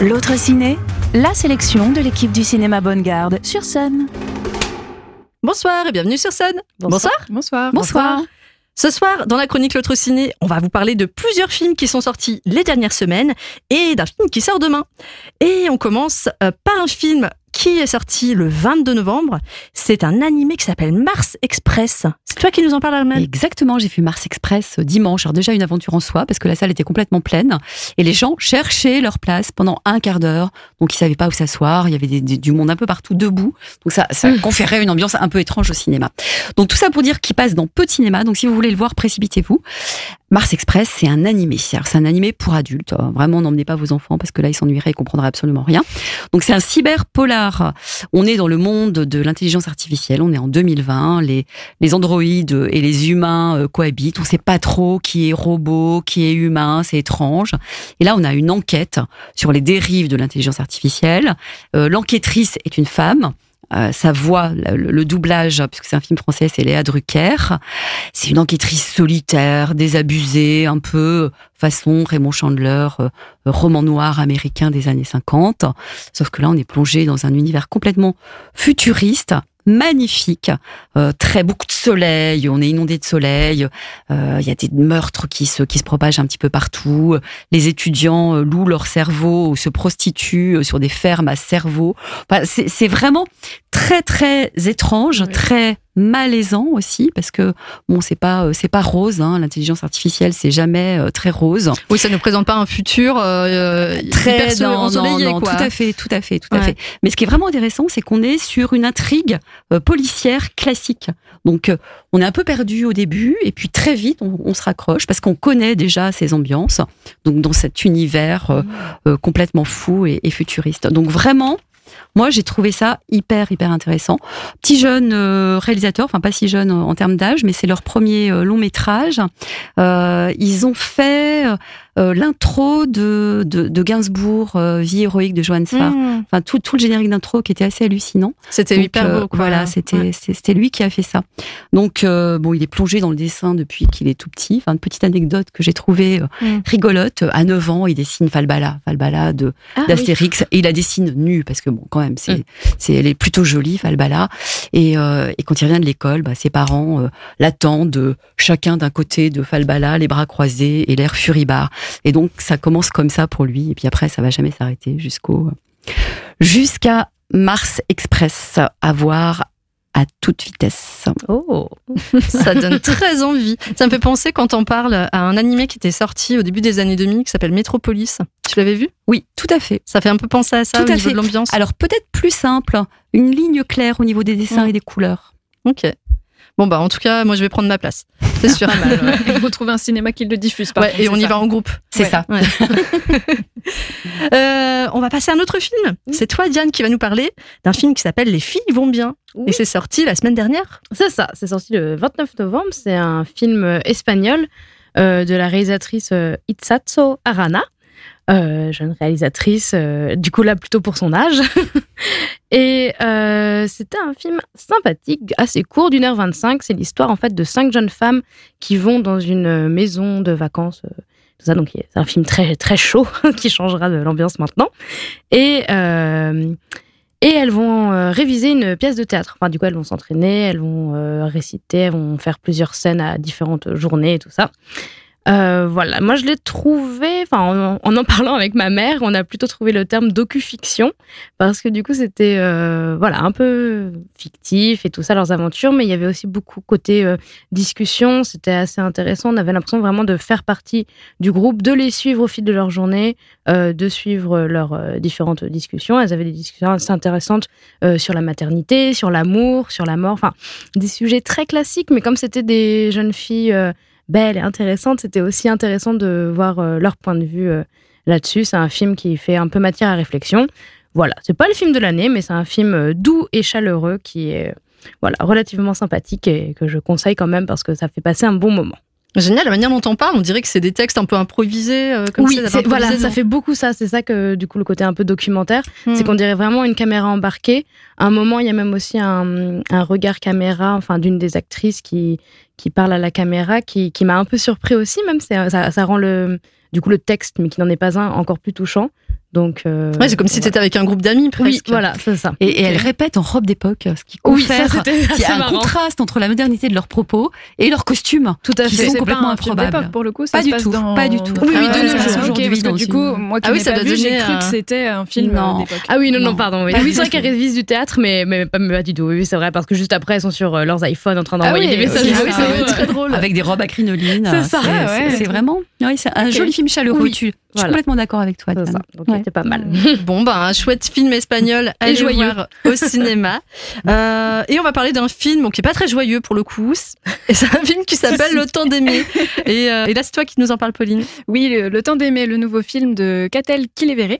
L'autre ciné, la sélection de l'équipe du cinéma Bonne Garde sur scène. Bonsoir et bienvenue sur scène. Bonsoir. Bonsoir. Bonsoir. Ce soir, dans la chronique L'autre ciné, on va vous parler de plusieurs films qui sont sortis les dernières semaines et d'un film qui sort demain. Et on commence euh, par un film qui est sorti le 22 novembre. C'est un animé qui s'appelle Mars Express. C'est toi qui nous en parles, Armand Exactement, j'ai vu Mars Express euh, dimanche. Alors déjà une aventure en soi, parce que la salle était complètement pleine. Et les gens cherchaient leur place pendant un quart d'heure. Donc ils savaient pas où s'asseoir. Il y avait du monde un peu partout debout. Donc ça, ça mmh. conférait une ambiance un peu étrange au cinéma. Donc tout ça pour dire qu'il passe dans peu de cinéma. Donc si vous voulez le voir, précipitez-vous. Mars Express, c'est un animé. C'est un animé pour adultes. Vraiment, n'emmenez pas vos enfants parce que là, ils s'ennuieraient et comprendraient absolument rien. Donc c'est un cyber polar on est dans le monde de l'intelligence artificielle, on est en 2020, les, les androïdes et les humains euh, cohabitent, on ne sait pas trop qui est robot, qui est humain, c'est étrange. Et là, on a une enquête sur les dérives de l'intelligence artificielle. Euh, l'enquêtrice est une femme. Euh, sa voix, le, doublage, puisque c'est un film français, c'est Léa Drucker. C'est une enquêtrice solitaire, désabusée, un peu façon Raymond Chandler, euh, roman noir américain des années 50. Sauf que là, on est plongé dans un univers complètement futuriste magnifique, euh, très beaucoup de soleil, on est inondé de soleil, euh, il y a des meurtres qui se qui se propagent un petit peu partout, les étudiants euh, louent leur cerveau ou se prostituent sur des fermes à cerveau. Enfin, c'est vraiment très très étrange, très malaisant aussi parce que bon c'est pas euh, c'est pas rose hein, l'intelligence artificielle c'est jamais euh, très rose. Oui ça ne présente pas un futur euh, très hyper ensoleillé, tout à fait tout à fait tout à fait. Mais ce qui est vraiment intéressant c'est qu'on est sur une intrigue policière classique. Donc on est un peu perdu au début et puis très vite on, se raccroche parce qu'on connaît déjà ces ambiances donc dans cet univers mmh. complètement fou et, et futuriste. Donc vraiment moi, j'ai trouvé ça hyper, hyper intéressant. Petit jeune euh, réalisateur, enfin pas si jeune en termes d'âge, mais c'est leur premier euh, long métrage. Euh, ils ont fait euh, l'intro de, de, de, Gainsbourg, euh, Vie héroïque de Johann Sfar. Mmh. Enfin, tout, tout le générique d'intro qui était assez hallucinant. C'était hyper beau. Quoi. Voilà, c'était c'était lui qui a fait ça. Donc, euh, bon, il est plongé dans le dessin depuis qu'il est tout petit. Enfin, une petite anecdote que j'ai trouvée mmh. rigolote. À 9 ans, il dessine Falbala, Falbala de ah d'Astérix. Et il la dessine nue, parce que bon, quand même, c'est mmh. c'est elle est plutôt jolie, Falbala. Et, et quand il revient de l'école, bah, ses parents l'attendent chacun d'un côté de Falbala, les bras croisés et l'air furibard. Et donc ça commence comme ça pour lui, et puis après ça va jamais s'arrêter jusqu'au jusqu'à Mars Express à voir à toute vitesse. Oh, ça donne très envie. Ça me fait penser quand on parle à un animé qui était sorti au début des années 2000 qui s'appelle Metropolis. Tu l'avais vu? Oui, tout à fait. Ça fait un peu penser à ça tout au niveau de l'ambiance. Alors peut-être plus simple, une ligne claire au niveau des dessins et des couleurs. Ok. Bon, bah, en tout cas, moi, je vais prendre ma place. C'est sûr. Il faut trouver un cinéma qui le diffuse pas. et on y va en groupe. C'est ça. Euh, on va passer à un autre film. C'est toi, Diane, qui va nous parler d'un film qui s'appelle Les filles vont bien. Et c'est sorti la semaine dernière. C'est ça. C'est sorti le 29 novembre. C'est un film euh, espagnol euh, de la réalisatrice Itzatso Arana. Jeune réalisatrice, du coup là plutôt pour son âge. Et euh, c'était un film sympathique, assez court, d'une heure 25. C'est l'histoire en fait de cinq jeunes femmes qui vont dans une maison de vacances. Euh, tout ça, donc c'est un film très très chaud qui changera l'ambiance maintenant. Et euh, et elles vont réviser une pièce de théâtre. Enfin, du coup, elles vont s'entraîner, elles vont réciter, elles vont faire plusieurs scènes à différentes journées et tout ça. Euh, voilà, moi je l'ai trouvé, enfin en, en, parlant avec ma mère, on a plutôt trouvé le terme docu-fiction parce que du coup c'était euh, voilà un peu fictif et tout ça leurs aventures, mais il y avait aussi beaucoup côté euh, discussion, c'était assez intéressant. On avait l'impression vraiment de faire partie du groupe, de les suivre au fil de leur journée, de suivre leurs différentes discussions. Elles avaient des discussions assez intéressantes sur la maternité, sur l'amour, sur la mort, enfin des sujets très classiques, mais comme c'était des jeunes filles belle et intéressante, c'était aussi intéressant de voir euh, leur point de vue euh, là-dessus. C'est un film qui fait un peu matière à réflexion. Voilà, c'est pas le film de l'année, mais c'est un film euh, doux et chaleureux qui est voilà relativement sympathique et que je conseille quand même parce que ça fait passer un bon moment. Génial, la manière dont on parle, on dirait que c'est des textes un peu improvisés. comme oui, voilà, ça fait beaucoup ça. C'est ça que du coup le côté un peu documentaire, hmm. c'est qu'on dirait vraiment une caméra embarquée. À un moment, il y a même aussi un, un regard caméra, enfin d'une des actrices qui qui parle à la caméra, qui, qui m'a un peu surpris aussi, même ça, ça rend le du coup le texte, mais qui n'en est pas un, encore plus touchant. Donc, euh, Ouais, c'est comme si voilà. t'étais avec un groupe d'amis Oui, presque. voilà, c'est ça. Et, et elle répète en robe d'époque, ce qui Oui, ça, confère c'était qu'il y a un marrant. contraste entre la modernité de leurs propos et leurs costumes. Tout à qui fait. sont C'est complètement pas improbables. pour le coup, ça Pas se du passe tout, dans pas du tout. Oui, oui, de Ah, nos ça se jours. passe Ok, aujourd'hui, parce que du coup, moi qui Ah oui, ça pas doit vu, j'ai cru un- que c'était un film Non. d'époque. Ah oui, non, non, pardon. Oui, Ah oui oui, c'est vrai qu'elles révisent du théâtre, mais, mais, pas, du tout. Oui, c'est vrai, parce que juste après, elles sont sur euh, leurs iPhones en train d'envoyer oui, des messages. Ah oui, c'est très drôle. Avec des robes à crinoline. C'est ça, C'est ouais. c'est- c'est vraiment. Oui, c'est un joli film chaleureux. Oui, Tu- Je suis voilà. complètement d'accord avec toi. Diane. ça. Donc, il Ouais. était pas mal. Bon, ben, un chouette film espagnol à joyeux. voir au cinéma. Euh, et on va parler d'un film bon, qui est pas très joyeux pour le coup. Et c'est un film qui s'appelle Le temps d'aimer. Et, euh, et là, c'est toi qui nous en parle, Pauline. Oui, le, Le temps d'aimer, le nouveau film de Catel Kilevere.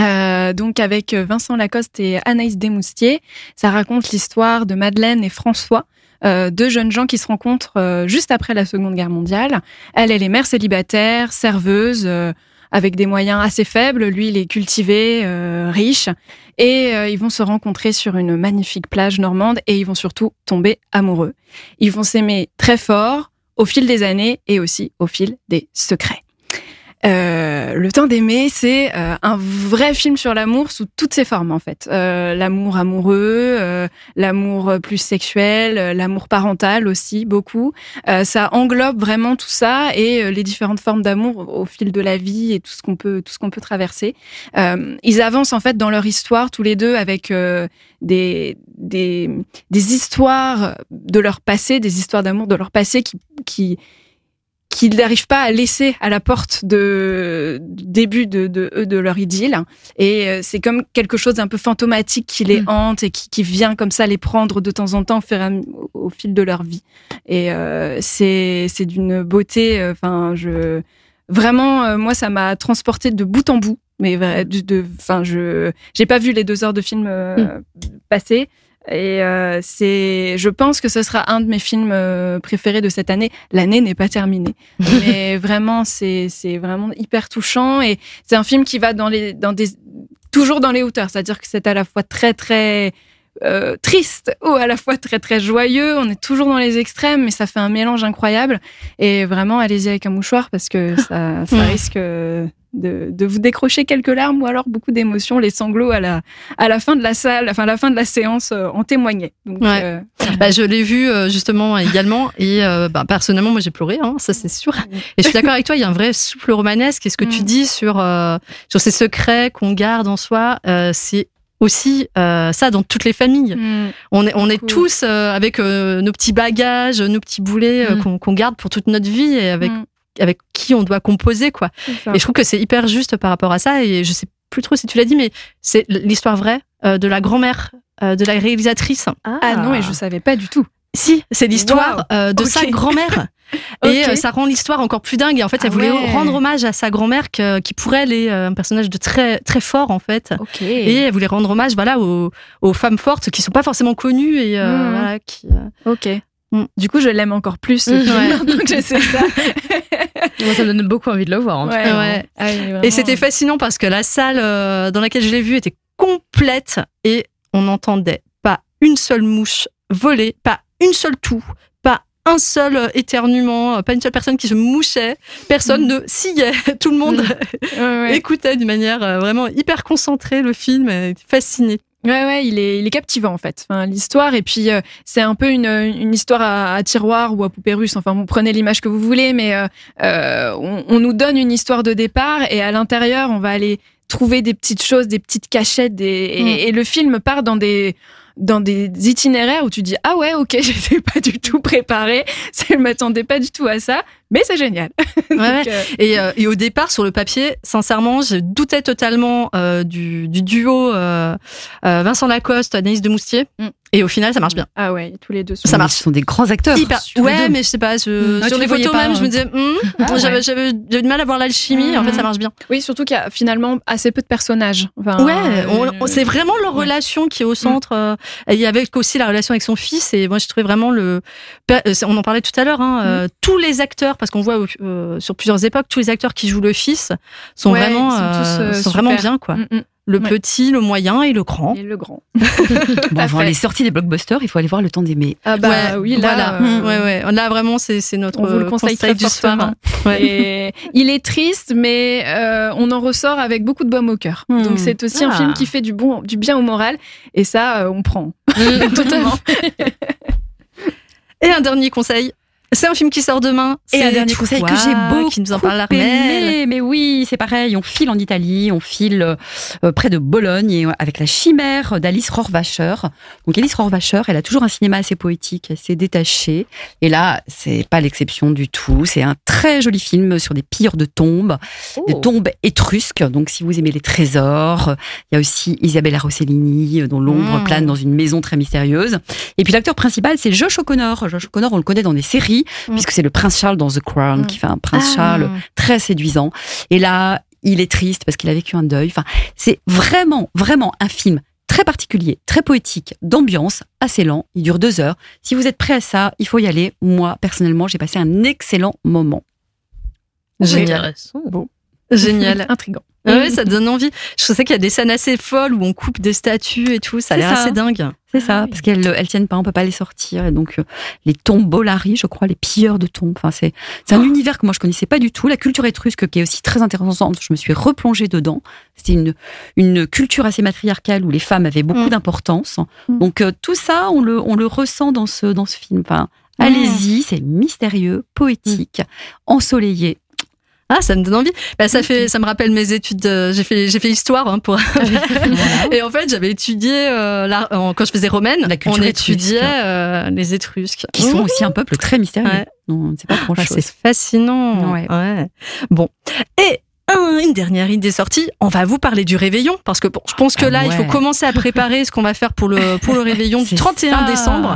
Euh, donc avec Vincent Lacoste et Anaïs Desmoustiers. Ça raconte l'histoire de Madeleine et François, euh, deux jeunes gens qui se rencontrent euh, juste après la Seconde Guerre mondiale. Elle, elle est mère célibataire, serveuse, euh, avec des moyens assez faibles. Lui, il est cultivé, euh, riche. Et euh, ils vont se rencontrer sur une magnifique plage normande et ils vont surtout tomber amoureux. Ils vont s'aimer très fort au fil des années et aussi au fil des secrets. Euh, le temps d'aimer, c'est euh, un vrai film sur l'amour sous toutes ses formes en fait. Euh, l'amour amoureux, l'amour plus sexuel, l'amour parental aussi beaucoup. Ça englobe vraiment tout ça et les différentes formes d'amour au, fil de la vie et tout ce qu'on peut tout ce qu'on peut traverser. Ils avancent en fait dans leur histoire tous les deux avec des, des des histoires de leur passé, des histoires d'amour de leur passé qui qui qu'ils n'arrivent pas à laisser à la porte de début de, de de leur idylle. Et euh, c'est comme quelque chose d'un peu fantomatique qui les Mm. hante et qui, qui vient comme ça les prendre de temps en temps au, fil de leur vie. Et euh, c'est c'est d'une beauté euh, enfin je vraiment euh, moi ça m'a transporté de bout en bout. Mais enfin je j'ai pas vu les deux heures de film euh, passer et euh, c'est, je pense que ce sera un de mes films euh, préférés de cette année. L'année n'est pas terminée, mais vraiment, c'est c'est vraiment hyper touchant et c'est un film qui va dans les dans des toujours dans les hauteurs, c'est-à-dire que c'est à la fois très très euh, triste ou à la fois très très joyeux. On est toujours dans les extrêmes, mais ça fait un mélange incroyable. Et vraiment, allez-y avec un mouchoir parce que ça, ça risque euh, de, de vous décrocher quelques larmes ou alors beaucoup d'émotions. Les sanglots à la à la fin de la salle, enfin à la fin de la séance, euh, en témoignaient. Donc, Ouais. euh, Bah, je l'ai vu euh, justement également et euh, bah, personnellement moi j'ai pleuré, hein, ça c'est sûr. Et je suis d'accord avec toi, il y a un vrai souffle romanesque. Et ce que tu Mm. dis sur euh, sur ces secrets qu'on garde en soi, euh, c'est aussi euh, ça dans toutes les familles. mm, On est on est Cool. tous euh, avec euh, nos petits bagages, nos petits boulets euh, Mm. qu'on qu'on garde pour toute notre vie et avec mm, avec qui on doit composer quoi. Et je trouve que c'est hyper juste par rapport à ça. Et je sais plus trop si tu l'as dit, mais c'est l'histoire vraie euh, de la grand-mère euh, de la réalisatrice. Ah non, et je savais pas du tout. Si, c'est l'histoire euh, de sa grand-mère. Et euh, ça rend l'histoire encore plus dingue. Et en fait, elle Ah voulait ouais. rendre hommage à sa grand-mère que- qui, pour elle, est euh, un personnage de très très fort en fait. Et elle voulait rendre hommage, voilà, aux, aux femmes fortes qui sont pas forcément connues et euh, Mhm. voilà, qui. euh, Ok. Mm. Du coup, je l'aime encore plus Mm, ouais. maintenant que je sais ça. Moi, ça me donne beaucoup envie de le voir. en. Ouais. Ah oui. Et c'était fascinant parce que la salle dans laquelle je l'ai vue était complète et on n'entendait pas une seule mouche voler, pas une seule toux, un seul éternuement, euh, pas une seule personne qui se mouchait, personne Mm. ne sciait, tout le monde Ouais, ouais. écoutait d'une manière euh, vraiment hyper concentrée le film, fasciné. Ouais, ouais, il est, il est captivant en fait. Enfin, l'histoire et puis euh, c'est un peu une, une histoire à, à tiroir ou à poupée russe. Enfin, vous prenez l'image que vous voulez, mais euh, euh, on, on nous donne une histoire de départ et à l'intérieur, on va aller trouver des petites choses, des petites cachettes, des, et, Mm. et le film part dans des dans des itinéraires où tu dis ah ouais ok j'étais pas du tout préparée je m'attendais pas du tout à ça mais c'est génial Ouais, Donc, ouais. euh, Et, euh, et au départ, sur le papier, sincèrement, je doutais totalement euh, du, du duo euh, euh, Vincent Lacoste, Anaïs de Moustier. Mm. Et au final, ça marche bien. ah ouais tous les deux sont Ça marche. Ce sont des grands acteurs. Hyper. Ouais, mais je sais pas, je- Mm. Ah, sur tu les photos pas, même, je me hein. disais, hmm, Ah, j'avais ouais. du mal à voir l'alchimie. En fait, ça marche bien. oui surtout qu'il y a finalement assez peu de personnages Enfin, Ouais, euh, c'est vraiment leur ouais. relation qui est au centre. et il y avait aussi la relation avec son fils. Et moi, je trouvais vraiment le. On en parlait tout à l'heure. Hein, tous les acteurs, parce qu'on voit euh, sur plusieurs époques, tous les acteurs qui jouent le fils sont Ouais, vraiment, ils sont tous, euh, euh, sont vraiment bien, quoi. Mm, mm. Le Ouais. petit, le moyen et le grand. Et le grand. Bon, avant fait. les sorties des blockbusters, il faut aller voir le temps d'aimer. Ah bah ouais, oui, là, voilà. euh, ouais, ouais. Là, vraiment, c'est notre on vous le conseille très du soir. Et il est triste, mais euh, on en ressort avec beaucoup de baume au cœur. Hmm. Donc c'est aussi un Ah. film qui fait du bon, du bien au moral, et ça, euh, on prend. Totalement. Et un dernier conseil. C'est un film qui sort demain. Et un dernier conseil que j'ai beaucoup Qui nous en parle aimé. Mais oui, c'est pareil. On file en Italie, on file euh, près de Bologne et euh, avec la chimère d'Alice Rohrwacher. Donc Alice Rohrwacher, elle a toujours un cinéma assez poétique, assez détaché. Et là, c'est pas l'exception du tout. C'est un très joli film sur des pires de tombes, des tombes étrusques. Donc si vous aimez les trésors, il y a aussi Isabella Rossellini euh, dont l'ombre Mm. plane dans une maison très mystérieuse. Et puis l'acteur principal, c'est Josh O'Connor. Josh O'Connor, on le connaît dans des séries, Mm. puisque c'est le prince Charles dans The Crown, Mm. qui fait un prince Ah. Charles très séduisant. Et là, il est triste parce qu'il a vécu un deuil. Enfin, c'est vraiment, vraiment un film très particulier, très poétique, d'ambiance, assez lent. Il dure deux heures. Si vous êtes prêt à ça, il faut y aller. Moi, personnellement, j'ai passé un excellent moment. Génial. Génial. Intrigant. Ouais, ça donne envie. Je sais qu'il y a des scènes assez folles où on coupe des statues et tout. Ça a C'est l'air assez dingue. C'est ça, Ah oui. parce qu'elles elles tiennent pas, on peut pas les sortir. Et donc, euh, les tombolari, je crois, les pilleurs de tombes. Enfin, c'est c'est un Oh. univers que moi je connaissais pas du tout. La culture étrusque qui est aussi très intéressante. Je me suis replongée dedans. C'était une, une culture assez matriarcale où les femmes avaient beaucoup Mm. d'importance. Mm. Donc, euh, tout ça, on le, on le ressent dans ce, dans ce film. Enfin, Mm. allez-y, c'est mystérieux, poétique, ensoleillé. Ah, ça me donne envie. Bah, ça fait, ça me rappelle mes études. de- J'ai fait, j'ai fait histoire hein, pour. Et en fait, j'avais étudié euh, en- quand je faisais romaine. La on étudiait euh, les Étrusques, Qui sont aussi un peuple très mystérieux. Ouais. Non, sait pas grand Ah, chose. c'est fascinant. Ouais. Bon. Et un- une dernière idée sortie, on va vous parler du réveillon parce que bon, je pense que Ah là, il faut commencer à préparer ce qu'on va faire pour le pour le réveillon du C'est 31 ça, décembre.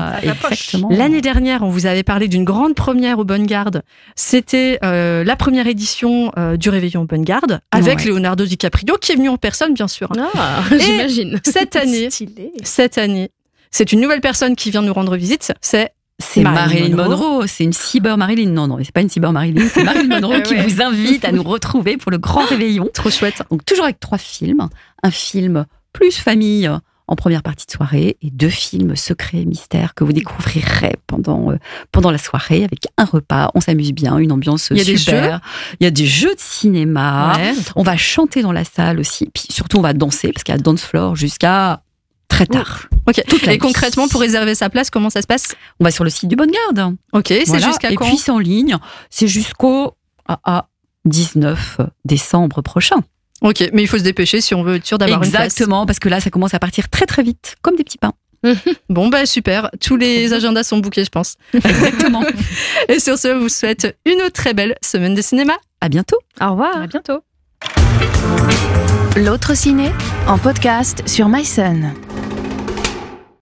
L'année dernière, on vous avait parlé d'une grande première au Bonne Garde. C'était euh, la première édition euh, du Réveillon au Bonne Garde avec Ouais. Leonardo DiCaprio qui est venu en personne, bien sûr. Ah, j'imagine. Cette année, Stylé. cette année, c'est une nouvelle personne qui vient nous rendre visite. C'est C'est Marilyn Marilyn Monroe. Monroe, c'est une cyber Marilyn. Non, non, c'est pas une cyber Marilyn, c'est Marilyn Monroe qui Ouais. vous invite à nous retrouver pour le grand réveillon. trop chouette. Donc toujours avec trois films, un film plus famille en première partie de soirée et deux films secrets mystères que vous découvrirez pendant euh, pendant la soirée avec un repas. On s'amuse bien, une ambiance Il y a des super. Il y a des jeux de cinéma. Ouais. On va chanter dans la salle aussi, puis surtout on va danser parce qu'il y a dance floor jusqu'à très tard. Ok. Toute Et concrètement, pour réserver sa place, comment ça se passe? On va sur le site du Bonne Garde. Ok. C'est Voilà. jusqu'à Et quand? puis c'est en ligne. C'est jusqu'au ah, ah, 19 décembre prochain. Ok, mais il faut se dépêcher si on veut être sûr d'avoir une place. Exactement, parce que là, ça commence à partir très très vite, comme des petits pains. Bon bah super, tous les agendas sont bookés, je pense. Exactement. Et sur ce, je vous souhaite une très belle semaine de cinéma. à bientôt. Au revoir. À bientôt. L'autre ciné en podcast sur MySun.